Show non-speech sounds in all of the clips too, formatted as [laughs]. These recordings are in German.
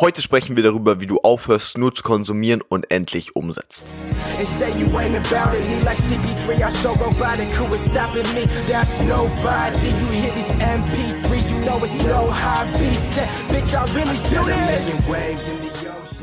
Heute sprechen wir darüber, wie du aufhörst, nur zu konsumieren und endlich umsetzt.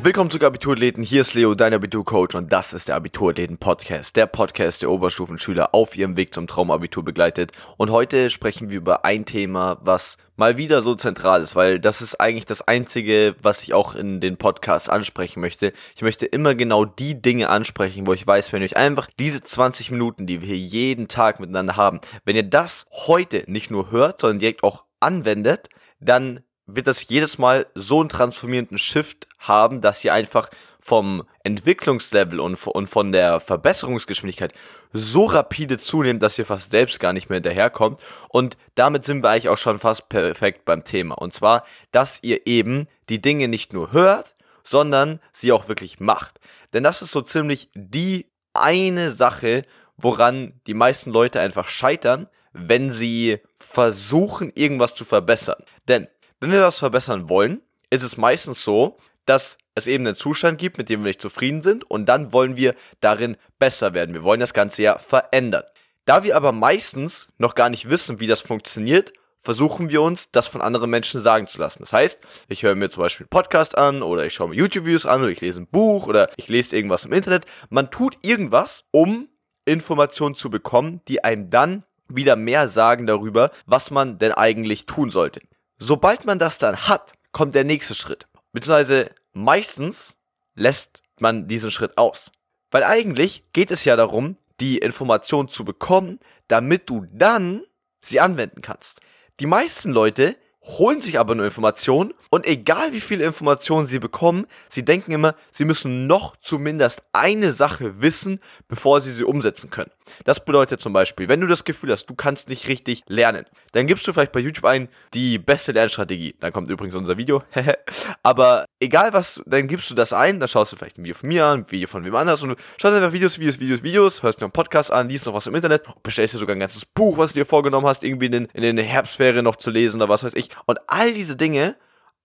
Willkommen zu Abiturathleten, hier ist Leo, dein Abiturcoach und das ist der Abiturathleten-Podcast, der Podcast der Oberstufenschüler auf ihrem Weg zum Traumabitur begleitet. Und heute sprechen wir über ein Thema, was mal wieder so zentral ist, weil das ist eigentlich das Einzige, was ich auch in den Podcasts ansprechen möchte. Ich möchte immer genau die Dinge ansprechen, wo ich weiß, wenn euch einfach diese 20 Minuten, die wir hier jeden Tag miteinander haben, wenn ihr das heute nicht nur hört, sondern direkt auch anwendet, dann wird das jedes Mal so einen transformierenden Shift haben, dass ihr einfach vom Entwicklungslevel und, von der Verbesserungsgeschwindigkeit so rapide zunehmt, dass ihr fast selbst gar nicht mehr hinterherkommt. Und damit sind wir eigentlich auch schon fast perfekt beim Thema. Und zwar, dass ihr eben die Dinge nicht nur hört, sondern sie auch wirklich macht. Denn das ist so ziemlich die eine Sache, woran die meisten Leute einfach scheitern, wenn sie versuchen, irgendwas zu verbessern. Denn wenn wir was verbessern wollen, ist es meistens so, dass es eben einen Zustand gibt, mit dem wir nicht zufrieden sind und dann wollen wir darin besser werden. Wir wollen das Ganze ja verändern. Da wir aber meistens noch gar nicht wissen, wie das funktioniert, versuchen wir uns, das von anderen Menschen sagen zu lassen. Das heißt, ich höre mir zum Beispiel einen Podcast an oder ich schaue mir YouTube-Videos an oder ich lese ein Buch oder ich lese irgendwas im Internet. Man tut irgendwas, um Informationen zu bekommen, die einem dann wieder mehr sagen darüber, was man denn eigentlich tun sollte. Sobald man das dann hat, kommt der nächste Schritt. Beziehungsweise meistens lässt man diesen Schritt aus. Weil eigentlich geht es ja darum, die Information zu bekommen, damit du dann sie anwenden kannst. Die meisten Leute holen sich aber nur Informationen und egal wie viele Informationen sie bekommen, sie denken immer, sie müssen noch zumindest eine Sache wissen, bevor sie sie umsetzen können. Das bedeutet zum Beispiel, wenn du das Gefühl hast, du kannst nicht richtig lernen, dann gibst du vielleicht bei YouTube ein, die beste Lernstrategie. Dann kommt übrigens unser Video. [laughs] aber egal was, dann gibst du das ein, dann schaust du vielleicht ein Video von mir an, ein Video von wem anders und du schaust einfach Videos, Videos, Videos, Videos, hörst dir einen Podcast an, liest noch was im Internet, bestellst dir sogar ein ganzes Buch, was du dir vorgenommen hast, irgendwie in den, in den Herbstferien noch zu lesen oder was weiß ich. Und all diese Dinge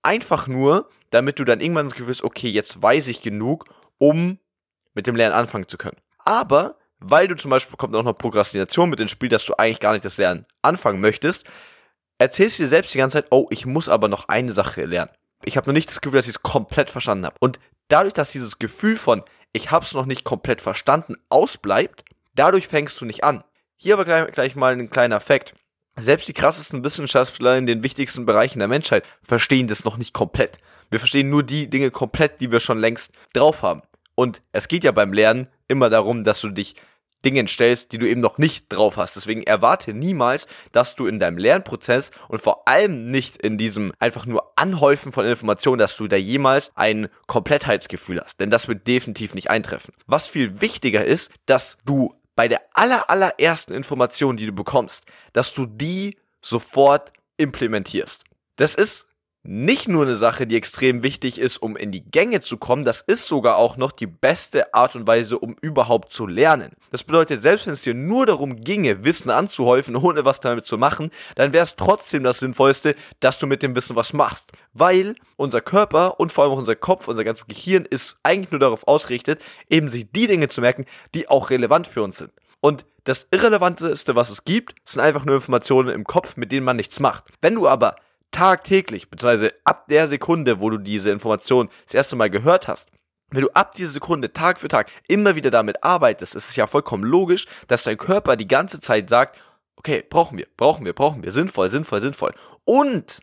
einfach nur, damit du dann irgendwann das Gefühl hast, okay, jetzt weiß ich genug, um mit dem Lernen anfangen zu können. Aber weil du zum Beispiel kommt auch noch Prokrastination mit ins Spiel, dass du eigentlich gar nicht das Lernen anfangen möchtest, erzählst du dir selbst die ganze Zeit, oh, ich muss aber noch eine Sache lernen. Ich habe noch nicht das Gefühl, dass ich es komplett verstanden habe. Und dadurch, dass dieses Gefühl von, ich habe es noch nicht komplett verstanden, ausbleibt, dadurch fängst du nicht an. Hier aber gleich, gleich mal ein kleiner Fakt. Selbst die krassesten Wissenschaftler in den wichtigsten Bereichen der Menschheit verstehen das noch nicht komplett. Wir verstehen nur die Dinge komplett, die wir schon längst drauf haben. Und es geht ja beim Lernen immer darum, dass du dich Dingen stellst, die du eben noch nicht drauf hast. Deswegen erwarte niemals, dass du in deinem Lernprozess und vor allem nicht in diesem einfach nur Anhäufen von Informationen, dass du da jemals ein Komplettheitsgefühl hast. Denn das wird definitiv nicht eintreffen. Was viel wichtiger ist, dass du bei der aller, allerersten Information, die du bekommst, dass du die sofort implementierst. Das ist nicht nur eine Sache, die extrem wichtig ist, um in die Gänge zu kommen, das ist sogar auch noch die beste Art und Weise, um überhaupt zu lernen. Das bedeutet, selbst wenn es dir nur darum ginge, Wissen anzuhäufen, ohne was damit zu machen, dann wäre es trotzdem das Sinnvollste, dass du mit dem Wissen was machst. Weil unser Körper und vor allem auch unser Kopf, unser ganzes Gehirn ist eigentlich nur darauf ausgerichtet, eben sich die Dinge zu merken, die auch relevant für uns sind. Und das Irrelevanteste, was es gibt, sind einfach nur Informationen im Kopf, mit denen man nichts macht. Wenn du aber tagtäglich, beziehungsweise ab der Sekunde, wo du diese Information das erste Mal gehört hast, wenn du ab dieser Sekunde Tag für Tag immer wieder damit arbeitest, ist es ja vollkommen logisch, dass dein Körper die ganze Zeit sagt, okay, brauchen wir, brauchen wir, brauchen wir, sinnvoll, sinnvoll, sinnvoll. Und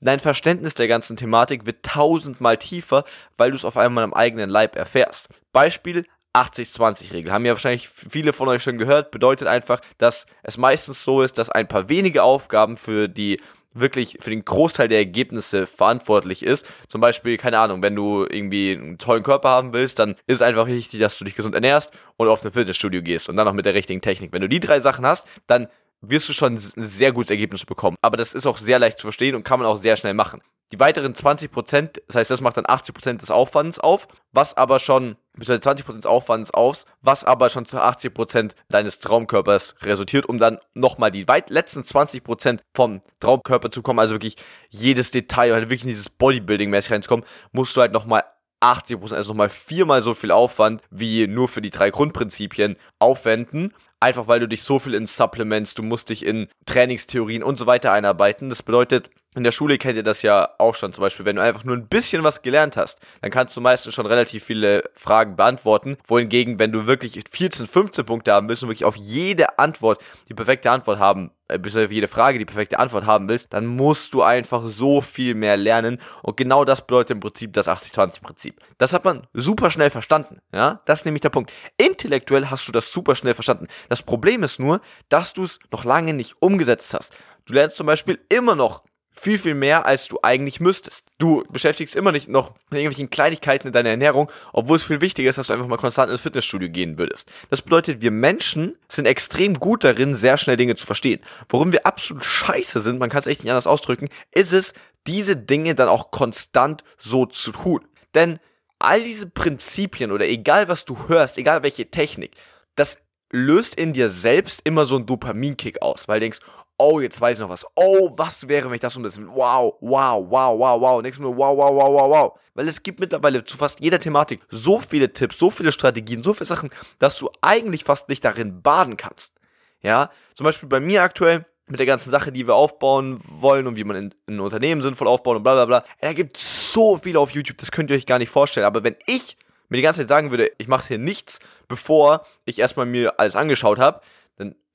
dein Verständnis der ganzen Thematik wird tausendmal tiefer, weil du es auf einmal am eigenen Leib erfährst. Beispiel 80-20-Regel. Haben ja wahrscheinlich viele von euch schon gehört. Bedeutet einfach, dass es meistens so ist, dass ein paar wenige Aufgaben für die wirklich für den Großteil der Ergebnisse verantwortlich ist. Zum Beispiel, keine Ahnung, wenn du irgendwie einen tollen Körper haben willst, dann ist es einfach wichtig, dass du dich gesund ernährst und auf ein Fitnessstudio gehst und dann noch mit der richtigen Technik. Wenn du die drei Sachen hast, dann wirst du schon ein sehr gutes Ergebnis bekommen. Aber das ist auch sehr leicht zu verstehen und kann man auch sehr schnell machen. Die weiteren 20%, das heißt, das macht dann 80% des Aufwands auf, was aber schon, beziehungsweise 20% des Aufwands auf, was aber schon zu 80% deines Traumkörpers resultiert, um dann nochmal die weit letzten 20% vom Traumkörper zu kommen, also wirklich jedes Detail, halt wirklich in dieses Bodybuilding-mäßig reinzukommen, musst du halt nochmal 80%, also nochmal viermal so viel Aufwand wie nur für die drei Grundprinzipien aufwenden. Einfach weil du dich so viel in Supplements, du musst dich in Trainingstheorien und so weiter einarbeiten. Das bedeutet, in der Schule kennt ihr das ja auch schon zum Beispiel, wenn du einfach nur ein bisschen was gelernt hast, dann kannst du meistens schon relativ viele Fragen beantworten. Wohingegen, wenn du wirklich 14, 15 Punkte haben willst und wirklich auf jede Antwort die perfekte Antwort haben, äh, bis auf jede Frage die perfekte Antwort haben willst, dann musst du einfach so viel mehr lernen. Und genau das bedeutet im Prinzip das 80-20-Prinzip. Das hat man super schnell verstanden. Ja, das ist nämlich der Punkt. Intellektuell hast du das super schnell verstanden. Das Problem ist nur, dass du es noch lange nicht umgesetzt hast. Du lernst zum Beispiel immer noch viel, viel mehr, als du eigentlich müsstest. Du beschäftigst immer nicht noch mit irgendwelchen Kleinigkeiten in deiner Ernährung, obwohl es viel wichtiger ist, dass du einfach mal konstant ins Fitnessstudio gehen würdest. Das bedeutet, wir Menschen sind extrem gut darin, sehr schnell Dinge zu verstehen. Worum wir absolut scheiße sind, man kann es echt nicht anders ausdrücken, ist es, diese Dinge dann auch konstant so zu tun. Denn all diese Prinzipien oder egal was du hörst, egal welche Technik, das löst in dir selbst immer so einen Dopaminkick aus, weil du denkst, oh, jetzt weiß ich noch was. Oh, was wäre, wenn ich das umsetze? Wow, wow, wow, wow, wow. Nächstes Mal, wow, wow, wow, wow, wow. Weil es gibt mittlerweile zu fast jeder Thematik so viele Tipps, so viele Strategien, so viele Sachen, dass du eigentlich fast nicht darin baden kannst. Ja, zum Beispiel bei mir aktuell mit der ganzen Sache, die wir aufbauen wollen und wie man in, ein Unternehmen sinnvoll aufbaut und bla bla bla. Da gibt so viel auf YouTube, das könnt ihr euch gar nicht vorstellen. Aber wenn ich mir die ganze Zeit sagen würde, ich mache hier nichts, bevor ich erstmal mir alles angeschaut habe,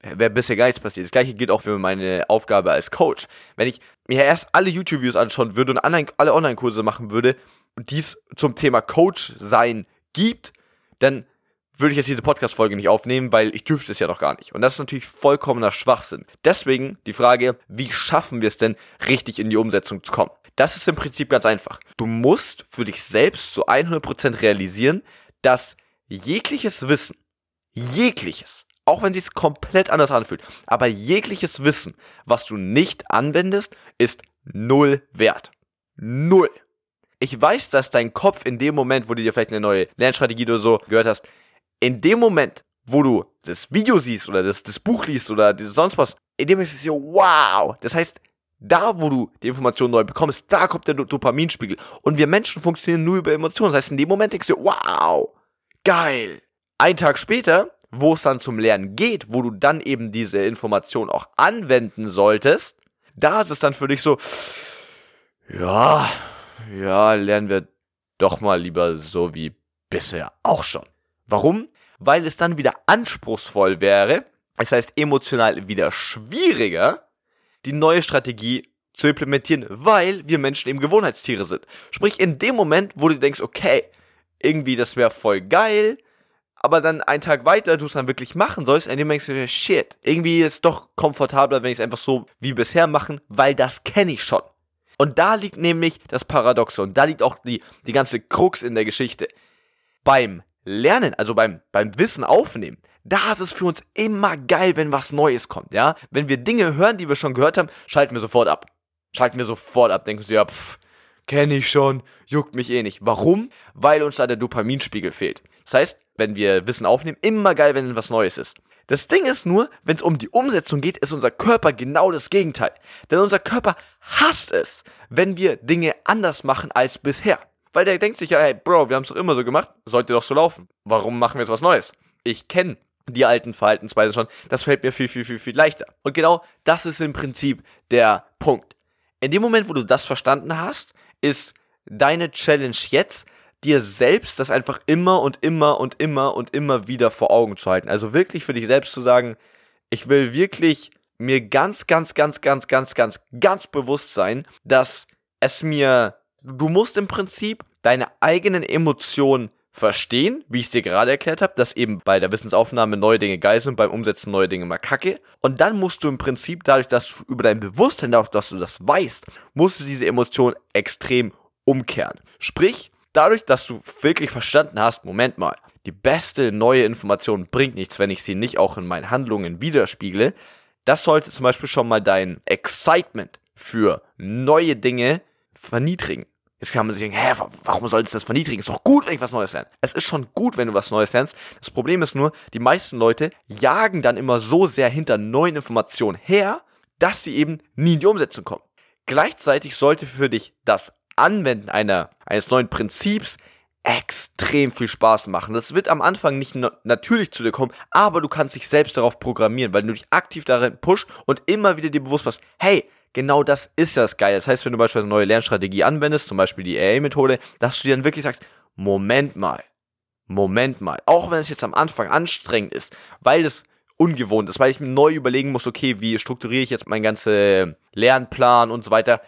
wäre bisher gar nichts passiert. Das gleiche gilt auch für meine Aufgabe als Coach. Wenn ich mir erst alle YouTube-Videos anschauen würde und alle Online-Kurse machen würde und dies zum Thema Coach sein gibt, dann würde ich jetzt diese Podcast-Folge nicht aufnehmen, weil ich dürfte es ja noch gar nicht. Und das ist natürlich vollkommener Schwachsinn. Deswegen die Frage, wie schaffen wir es denn, richtig in die Umsetzung zu kommen? Das ist im Prinzip ganz einfach. Du musst für dich selbst zu 100% realisieren, dass jegliches Wissen, jegliches, auch wenn es komplett anders anfühlt. Aber jegliches Wissen, was du nicht anwendest, ist null wert. Null. Ich weiß, dass dein Kopf in dem Moment, wo du dir vielleicht eine neue Lernstrategie oder so gehört hast, in dem Moment, wo du das Video siehst oder das, das Buch liest oder sonst was, in dem ist es so, wow. Das heißt, da, wo du die Information neu bekommst, da kommt der Dopaminspiegel. Und wir Menschen funktionieren nur über Emotionen. Das heißt, in dem Moment denkst du, wow, geil. Ein Tag später wo es dann zum Lernen geht, wo du dann eben diese Information auch anwenden solltest, da ist es dann für dich so, ja, ja, lernen wir doch mal lieber so wie bisher auch schon. Warum? Weil es dann wieder anspruchsvoll wäre, das heißt emotional wieder schwieriger, die neue Strategie zu implementieren, weil wir Menschen eben Gewohnheitstiere sind. Sprich, in dem Moment, wo du denkst, okay, irgendwie das wäre voll geil, aber dann einen Tag weiter du es dann wirklich machen sollst, dem denkst du dir, shit, irgendwie ist es doch komfortabler, wenn ich es einfach so wie bisher machen, weil das kenne ich schon. Und da liegt nämlich das Paradoxe und da liegt auch die, die ganze Krux in der Geschichte. Beim Lernen, also beim, beim Wissen aufnehmen, da ist es für uns immer geil, wenn was Neues kommt, ja? Wenn wir Dinge hören, die wir schon gehört haben, schalten wir sofort ab. Schalten wir sofort ab, denken wir, ja, pff, kenne ich schon, juckt mich eh nicht. Warum? Weil uns da der Dopaminspiegel fehlt. Das heißt, wenn wir Wissen aufnehmen, immer geil, wenn was Neues ist. Das Ding ist nur, wenn es um die Umsetzung geht, ist unser Körper genau das Gegenteil. Denn unser Körper hasst es, wenn wir Dinge anders machen als bisher. Weil der denkt sich ja, hey Bro, wir haben es doch immer so gemacht, sollte doch so laufen. Warum machen wir jetzt was Neues? Ich kenne die alten Verhaltensweisen schon, das fällt mir viel, viel, viel, viel leichter. Und genau das ist im Prinzip der Punkt. In dem Moment, wo du das verstanden hast, ist deine Challenge jetzt, dir selbst das einfach immer und immer und immer und immer wieder vor Augen zu halten. Also wirklich für dich selbst zu sagen, ich will wirklich mir ganz, ganz, ganz, ganz, ganz, ganz, ganz bewusst sein, dass es mir, du musst im Prinzip deine eigenen Emotionen verstehen, wie ich es dir gerade erklärt habe, dass eben bei der Wissensaufnahme neue Dinge geil sind, beim Umsetzen neue Dinge mal kacke. Und dann musst du im Prinzip, dadurch, dass du über dein Bewusstsein, dadurch, dass du das weißt, musst du diese Emotion extrem umkehren. Sprich, dadurch, dass du wirklich verstanden hast, Moment mal, die beste neue Information bringt nichts, wenn ich sie nicht auch in meinen Handlungen widerspiegle, das sollte zum Beispiel schon mal dein Excitement für neue Dinge verniedrigen. Jetzt kann man sich denken, hä, warum soll es das verniedrigen? Ist doch gut, wenn ich was Neues lerne. Es ist schon gut, wenn du was Neues lernst. Das Problem ist nur, die meisten Leute jagen dann immer so sehr hinter neuen Informationen her, dass sie eben nie in die Umsetzung kommen. Gleichzeitig sollte für dich das Anwenden einer, eines neuen Prinzips extrem viel Spaß machen. Das wird am Anfang nicht natürlich zu dir kommen, aber du kannst dich selbst darauf programmieren, weil du dich aktiv darin pusht und immer wieder dir bewusst machst, hey, genau das ist das geil. Das heißt, wenn du beispielsweise eine neue Lernstrategie anwendest, zum Beispiel die AA-Methode, dass du dir dann wirklich sagst, Moment mal, Moment mal, auch wenn es jetzt am Anfang anstrengend ist, weil es ungewohnt ist, weil ich mir neu überlegen muss, okay, wie strukturiere ich jetzt meinen ganzen Lernplan und so weiter,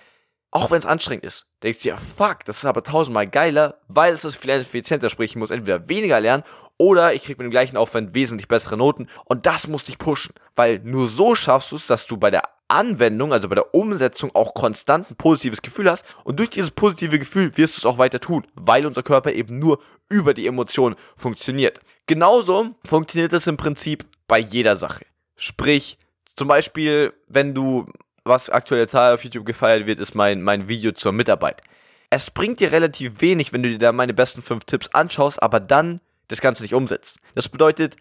auch wenn es anstrengend ist, denkst du dir, fuck, das ist aber tausendmal geiler, weil es ist viel effizienter, sprich, ich muss entweder weniger lernen oder ich kriege mit dem gleichen Aufwand wesentlich bessere Noten und das muss dich pushen, weil nur so schaffst du es, dass du bei der Anwendung, also bei der Umsetzung auch konstant ein positives Gefühl hast und durch dieses positive Gefühl wirst du es auch weiter tun, weil unser Körper eben nur über die Emotionen funktioniert. Genauso funktioniert es im Prinzip bei jeder Sache. Sprich, zum Beispiel, wenn du was aktuell total auf YouTube gefeiert wird, ist mein, mein Video zur Mitarbeit. Es bringt dir relativ wenig, wenn du dir da meine besten fünf Tipps anschaust, aber dann das Ganze nicht umsetzt. Das bedeutet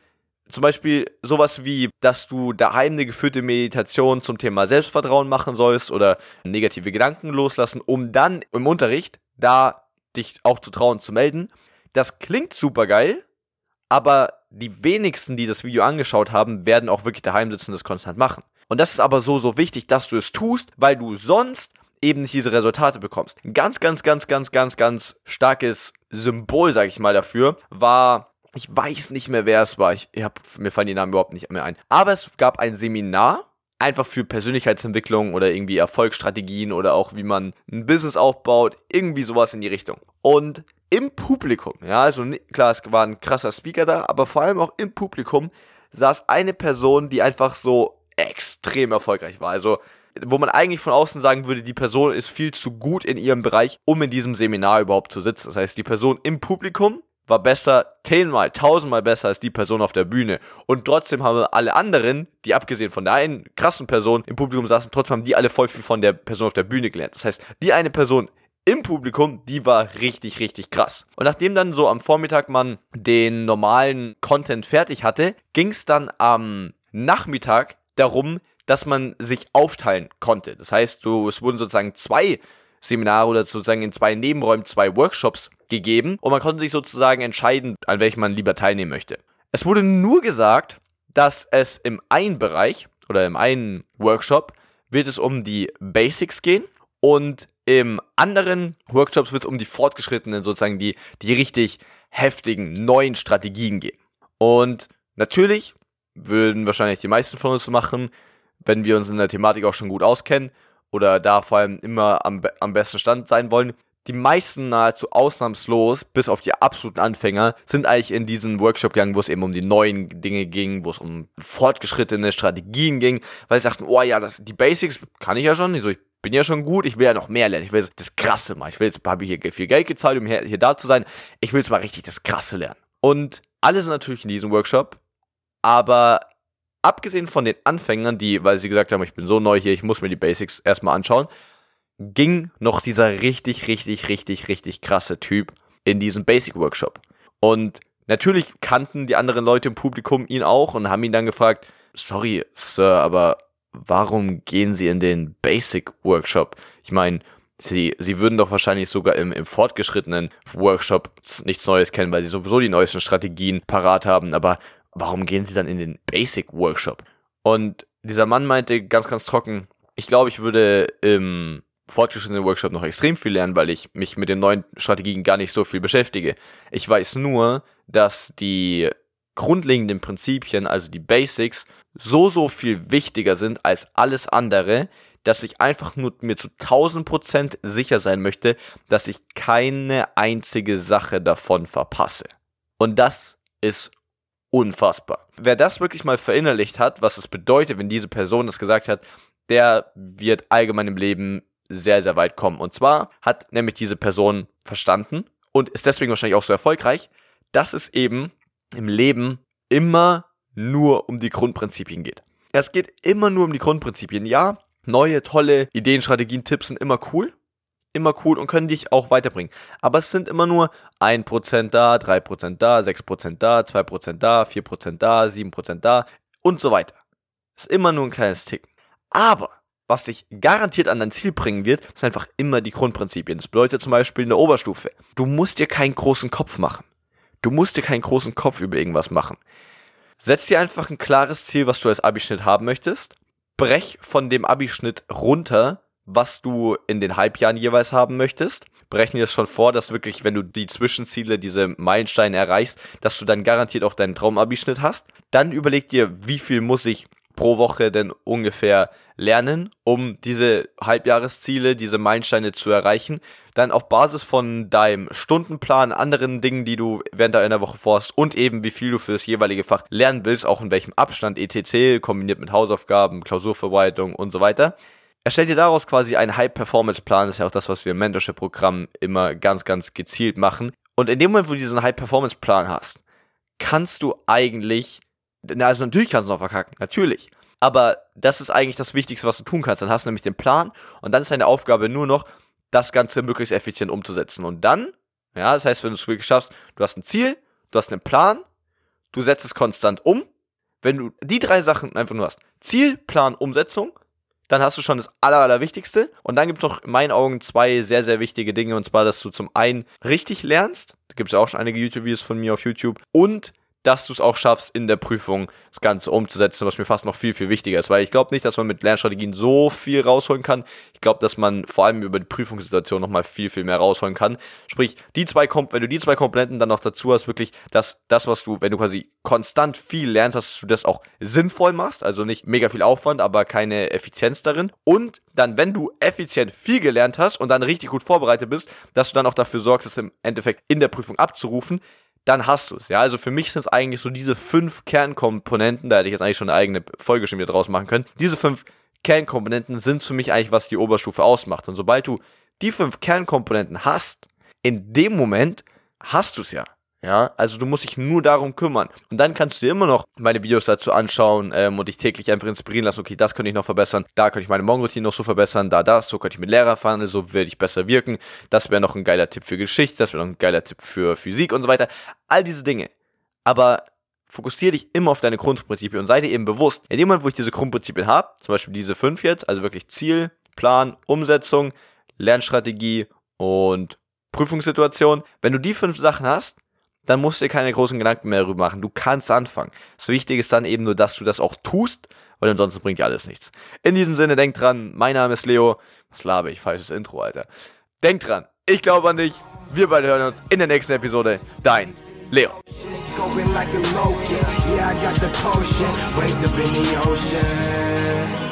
zum Beispiel sowas wie, dass du daheim eine geführte Meditation zum Thema Selbstvertrauen machen sollst oder negative Gedanken loslassen, um dann im Unterricht da dich auch zu trauen zu melden. Das klingt super geil, aber die wenigsten, die das Video angeschaut haben, werden auch wirklich daheim sitzen und das konstant machen. Und das ist aber so, so wichtig, dass du es tust, weil du sonst eben nicht diese Resultate bekommst. Ein ganz, ganz, ganz, ganz, ganz, ganz starkes Symbol, sag ich mal, dafür war, ich weiß nicht mehr, wer es war. Ich, ich hab, mir fallen die Namen überhaupt nicht mehr ein. Aber es gab ein Seminar, einfach für Persönlichkeitsentwicklung oder irgendwie Erfolgsstrategien oder auch wie man ein Business aufbaut, irgendwie sowas in die Richtung. Und im Publikum, ja, also klar, es war ein krasser Speaker da, aber vor allem auch im Publikum saß eine Person, die einfach so extrem erfolgreich war. Also, wo man eigentlich von außen sagen würde, die Person ist viel zu gut in ihrem Bereich, um in diesem Seminar überhaupt zu sitzen. Das heißt, die Person im Publikum war besser, zehnmal, tausendmal besser als die Person auf der Bühne. Und trotzdem haben alle anderen, die abgesehen von der einen krassen Person im Publikum saßen, trotzdem haben die alle voll viel von der Person auf der Bühne gelernt. Das heißt, die eine Person im Publikum, die war richtig, richtig krass. Und nachdem dann so am Vormittag man den normalen Content fertig hatte, ging es dann am Nachmittag darum, dass man sich aufteilen konnte. Das heißt, du, es wurden sozusagen zwei Seminare oder sozusagen in zwei Nebenräumen zwei Workshops gegeben und man konnte sich sozusagen entscheiden, an welchem man lieber teilnehmen möchte. Es wurde nur gesagt, dass es im einen Bereich oder im einen Workshop wird es um die Basics gehen und im anderen Workshops wird es um die fortgeschrittenen, sozusagen die, die richtig heftigen neuen Strategien gehen. Und natürlich würden wahrscheinlich die meisten von uns machen, wenn wir uns in der Thematik auch schon gut auskennen oder da vor allem immer am, am besten Stand sein wollen. Die meisten nahezu ausnahmslos, bis auf die absoluten Anfänger, sind eigentlich in diesen Workshop gegangen, wo es eben um die neuen Dinge ging, wo es um fortgeschrittene Strategien ging, weil sie sagten, oh ja, das, die Basics kann ich ja schon, also ich bin ja schon gut, ich will ja noch mehr lernen, ich will das Krasse mal, ich will jetzt, habe ich hier viel Geld gezahlt, um hier, hier da zu sein, ich will jetzt mal richtig das Krasse lernen. Und alle sind natürlich in diesem Workshop aber abgesehen von den Anfängern, die, weil sie gesagt haben, ich bin so neu hier, ich muss mir die Basics erstmal anschauen, ging noch dieser richtig, richtig, richtig, richtig krasse Typ in diesem Basic Workshop. Und natürlich kannten die anderen Leute im Publikum ihn auch und haben ihn dann gefragt, sorry, Sir, aber warum gehen Sie in den Basic Workshop? Ich meine, Sie, sie würden doch wahrscheinlich sogar im, im fortgeschrittenen Workshop nichts Neues kennen, weil sie sowieso die neuesten Strategien parat haben. Aber warum gehen sie dann in den Basic Workshop? Und dieser Mann meinte ganz, ganz trocken, ich glaube, ich würde im fortgeschrittenen Workshop noch extrem viel lernen, weil ich mich mit den neuen Strategien gar nicht so viel beschäftige. Ich weiß nur, dass die grundlegenden Prinzipien, also die Basics, so, so viel wichtiger sind als alles andere, dass ich einfach nur mir zu 1000% sicher sein möchte, dass ich keine einzige Sache davon verpasse. Und das ist unfassbar. Wer das wirklich mal verinnerlicht hat, was es bedeutet, wenn diese Person das gesagt hat, der wird allgemein im Leben sehr, sehr weit kommen. Und zwar hat nämlich diese Person verstanden und ist deswegen wahrscheinlich auch so erfolgreich, dass es eben im Leben immer nur um die Grundprinzipien geht. Es geht immer nur um die Grundprinzipien. Ja, neue, tolle Ideen, Strategien, Tipps sind immer cool. Immer cool und können dich auch weiterbringen. Aber es sind immer nur 1% da, 3% da, 6% da, 2% da, 4% da, 7% da und so weiter. Ist immer nur ein kleines Tick. Aber was dich garantiert an dein Ziel bringen wird, sind einfach immer die Grundprinzipien. Das bedeutet zum Beispiel eine Oberstufe. Du musst dir keinen großen Kopf machen. Du musst dir keinen großen Kopf über irgendwas machen. Setz dir einfach ein klares Ziel, was du als Abischnitt haben möchtest. Brech von dem Abischnitt runter, was du in den Halbjahren jeweils haben möchtest. Berechne das schon vor, dass wirklich, wenn du die Zwischenziele, diese Meilensteine erreichst, dass du dann garantiert auch deinen Traumabischnitt hast. Dann überleg dir, wie viel muss ich pro Woche denn ungefähr lernen, um diese Halbjahresziele, diese Meilensteine zu erreichen. Dann auf Basis von deinem Stundenplan, anderen Dingen, die du während einer Woche vorhast und eben wie viel du für das jeweilige Fach lernen willst, auch in welchem Abstand, etc., kombiniert mit Hausaufgaben, Klausurverwaltung und so weiter. Erstell dir daraus quasi einen High-Performance-Plan, das ist ja auch das, was wir im Mentorship-Programm immer ganz, ganz gezielt machen. Und in dem Moment, wo du diesen High-Performance-Plan hast, kannst du eigentlich na, also natürlich kannst du noch verkacken, natürlich. Aber das ist eigentlich das Wichtigste, was du tun kannst. Dann hast du nämlich den Plan und dann ist deine Aufgabe nur noch, das Ganze möglichst effizient umzusetzen. Und dann, ja, das heißt, wenn du es wirklich schaffst, du hast ein Ziel, du hast einen Plan, du setzt es konstant um. Wenn du die drei Sachen einfach nur hast, Ziel, Plan, Umsetzung, dann hast du schon das Aller, Allerwichtigste. Und dann gibt es noch in meinen Augen zwei sehr, sehr wichtige Dinge. Und zwar, dass du zum einen richtig lernst. Da gibt es ja auch schon einige YouTube-Videos von mir auf YouTube. Und dass du es auch schaffst, in der Prüfung das Ganze umzusetzen, was mir fast noch viel, viel wichtiger ist, weil ich glaube nicht, dass man mit Lernstrategien so viel rausholen kann. Ich glaube, dass man vor allem über die Prüfungssituation nochmal viel, viel mehr rausholen kann. Sprich, die zwei Komp wenn du die zwei Komponenten dann noch dazu hast, wirklich, dass das, was du, wenn du quasi konstant viel lernst, dass du das auch sinnvoll machst, also nicht mega viel Aufwand, aber keine Effizienz darin. Und dann, wenn du effizient viel gelernt hast und dann richtig gut vorbereitet bist, dass du dann auch dafür sorgst, es im Endeffekt in der Prüfung abzurufen, dann hast du es. Ja, also für mich sind es eigentlich so diese fünf Kernkomponenten, da hätte ich jetzt eigentlich schon eine eigene Folge schon wieder draus machen können. Diese fünf Kernkomponenten sind für mich eigentlich, was die Oberstufe ausmacht. Und sobald du die fünf Kernkomponenten hast, in dem Moment hast du es ja. Ja, also du musst dich nur darum kümmern. Und dann kannst du dir immer noch meine Videos dazu anschauen ähm, und dich täglich einfach inspirieren lassen, okay, das könnte ich noch verbessern, da könnte ich meine Morgenroutine noch so verbessern, da das, so könnte ich mit Lehrer fahren, so werde ich besser wirken. Das wäre noch ein geiler Tipp für Geschichte, das wäre noch ein geiler Tipp für Physik und so weiter. All diese Dinge. Aber fokussiere dich immer auf deine Grundprinzipien und sei dir eben bewusst, in dem Moment, wo ich diese Grundprinzipien habe, zum Beispiel diese fünf jetzt, also wirklich Ziel, Plan, Umsetzung, Lernstrategie und Prüfungssituation, wenn du die fünf Sachen hast, dann musst du dir keine großen Gedanken mehr darüber machen. Du kannst anfangen. Das Wichtige ist dann eben nur, dass du das auch tust, weil ansonsten bringt dir alles nichts. In diesem Sinne, denk dran, mein Name ist Leo. Was labe ich? Falsches Intro, Alter. Denk dran, ich glaube an dich. Wir beide hören uns in der nächsten Episode. Dein Leo. Yeah, I got the potion, waves up in the ocean.